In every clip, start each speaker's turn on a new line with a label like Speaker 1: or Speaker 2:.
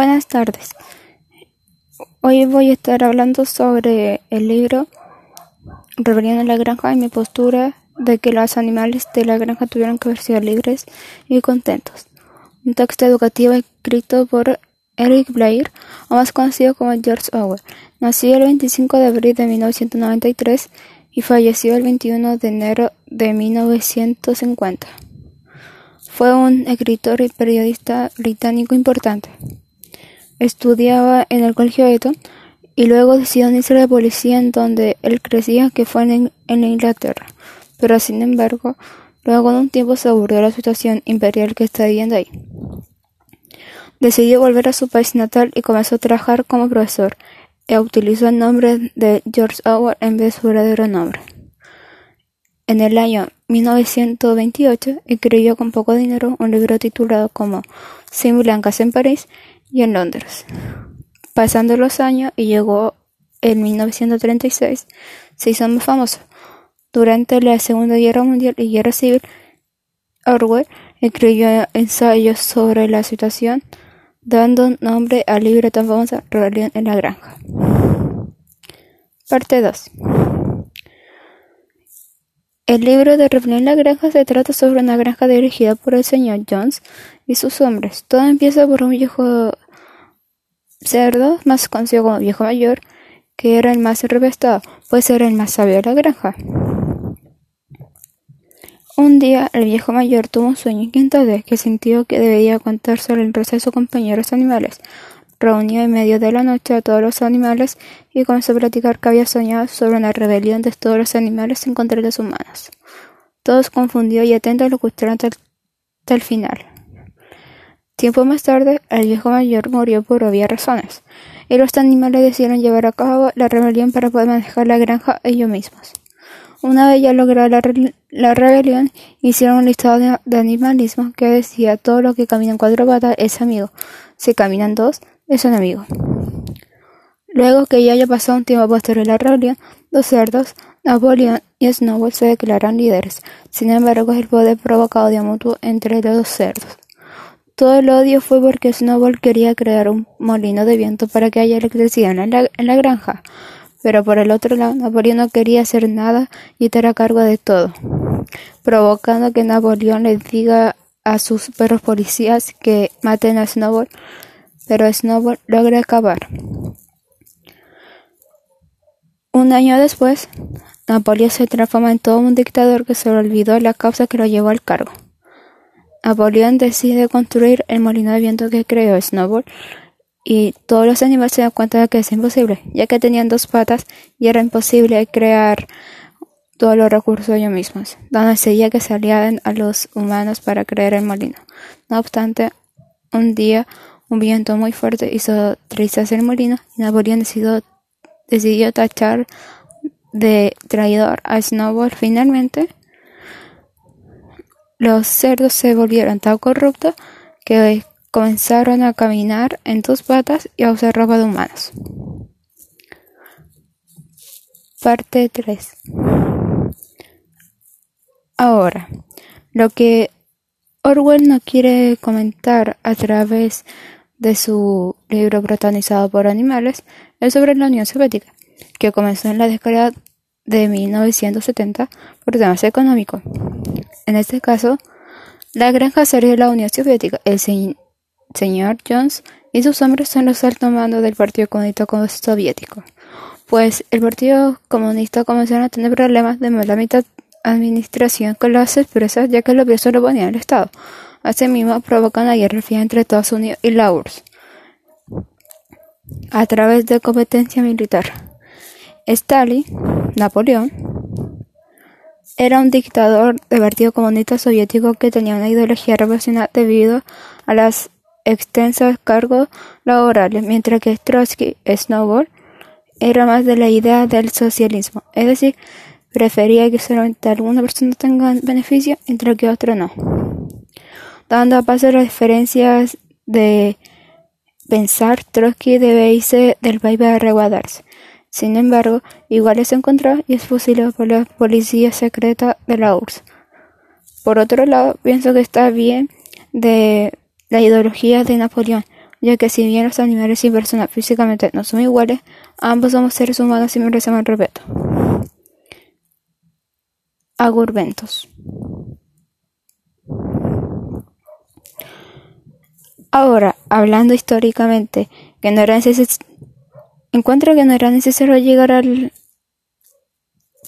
Speaker 1: Buenas tardes. Hoy voy a estar hablando sobre el libro Rebelión en la granja y mi postura de que los animales de la granja tuvieron que ser libres y contentos. Un texto educativo escrito por Eric Blair, o más conocido como George Orwell. Nació el 25 de abril de 1993 y falleció el 21 de enero de 1950. Fue un escritor y periodista británico importante. Estudiaba en el colegio Eton y luego decidió unirse a la policía en donde él crecía, que fue en, Inglaterra. Pero sin embargo, luego de un tiempo se aburrió de la situación imperial que está viviendo ahí. Decidió volver a su país natal y comenzó a trabajar como profesor, e utilizó el nombre de George Orwell en vez de su verdadero nombre. En el año 1928 escribió con poco dinero un libro titulado como Sin blancas en París y en Londres. Pasando los años y llegó en 1936, se hizo muy famoso. Durante la Segunda Guerra Mundial y Guerra Civil, Orwell escribió ensayos sobre la situación, dando nombre al libro tan famoso Rebelión en la Granja. Parte 2 El libro de Rebelión en la Granja se trata sobre una granja dirigida por el señor Jones y sus hombres. Todo empieza por un viejo cerdo, más conocido como viejo mayor, que era el más revestado, pues era el más sabio de la granja. Un día el viejo mayor tuvo un sueño inquietante que sintió que debía contárselo el resto de sus compañeros animales. Reunió en medio de la noche a todos los animales y comenzó a platicar que había soñado sobre una rebelión de todos los animales en contra de los humanos. Todos confundidos y atentos lo escucharon hasta el final. Tiempo más tarde, el viejo mayor murió por obvias razones, y los animales decidieron llevar a cabo la rebelión para poder manejar la granja ellos mismos. Una vez ya lograda la, rebelión, hicieron un listado de, animalismo que decía todo lo que camina en cuatro patas es amigo, si caminan dos es enemigo. Luego que ya haya pasado un tiempo posterior a la rebelión, los cerdos, Napoleón y Snowball se declaran líderes. Sin embargo, el poder provocado de mutuo entre los dos cerdos. Todo el odio fue porque Snowball quería crear un molino de viento para que haya electricidad en la, granja. Pero por el otro lado, Napoleón no quería hacer nada y estar a cargo de todo, provocando que Napoleón le diga a sus perros policías que maten a Snowball, pero Snowball logra acabar. Un año después, Napoleón se transforma en todo un dictador que se olvidó la causa que lo llevó al cargo. Napoleón decide construir el molino de viento que creó Snowball y todos los animales se dan cuenta de que es imposible, ya que tenían dos patas y era imposible crear todos los recursos ellos mismos, dando seguía que se aliaden a los humanos para crear el molino. No obstante, un día un viento muy fuerte hizo trizas el molino y Napoleón decidió tachar de traidor a Snowball finalmente los cerdos se volvieron tan corruptos que comenzaron a caminar en dos patas y a usar ropa de humanos. Parte 3 Ahora, lo que Orwell no quiere comentar a través de su libro protagonizado por animales es sobre la Unión Soviética, que comenzó en la década de 1970 por temas económicos. En este caso, la granja sería la Unión Soviética. El señor Jones y sus hombres son los altos mandos del Partido Comunista Soviético, pues el Partido Comunista comenzó a tener problemas de mala mitad administración con las empresas ya que los pesos lo ponían el Estado. Asimismo, provocan una guerra fría entre Estados Unidos y la URSS a través de competencia militar. Stalin, Napoleón, era un dictador del Partido Comunista Soviético que tenía una ideología revolucionaria debido a las extensas cargos laborales, mientras que Trotsky Snowball era más de la idea del socialismo, es decir, prefería que solamente algunas personas tengan beneficio, mientras que otros no. Dando a paso las diferencias de pensar, Trotsky debe irse del país para reguardarse. Sin embargo, igual es encontrado y es fusilado por la policía secreta de la URSS. Por otro lado, pienso que está bien de la ideología de Napoleón, ya que si bien los animales y personas físicamente no son iguales, ambos somos seres humanos y merecemos respeto. Agurbentos. Ahora, hablando históricamente, que no era encuentro que no era necesario llegar al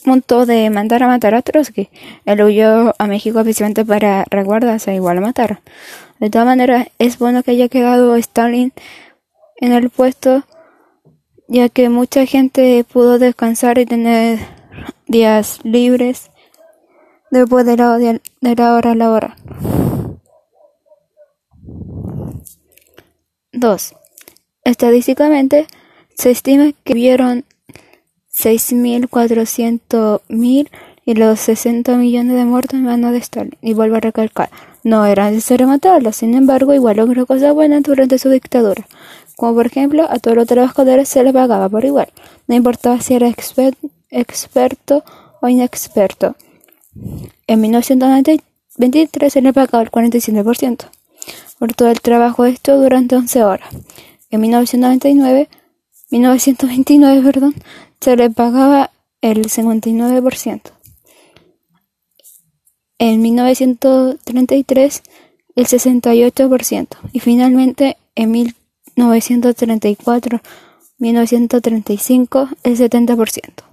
Speaker 1: punto de mandar a matar a Trotsky. Él huyó a México especialmente para resguardarse, igual a matar. De todas maneras, es bueno que haya quedado Stalin en el puesto, ya que mucha gente pudo descansar y tener días libres después de la, de la hora laboral. 2. Estadísticamente, se estima que vieron 6.400.000 y los 60 millones de muertos en manos de Stalin. Y vuelvo a recalcar, no era necesario matarlos, sin embargo, igual logró cosas buenas durante su dictadura. Como por ejemplo, a todos los trabajadores se les pagaba por igual, no importaba si era experto o inexperto. En 1923 se le pagaba el 47% por todo el trabajo hecho durante 11 horas. En 1999, 1929, perdón, se le pagaba el 59%. En 1933 el 68% y finalmente en 1934 1935 el 70%.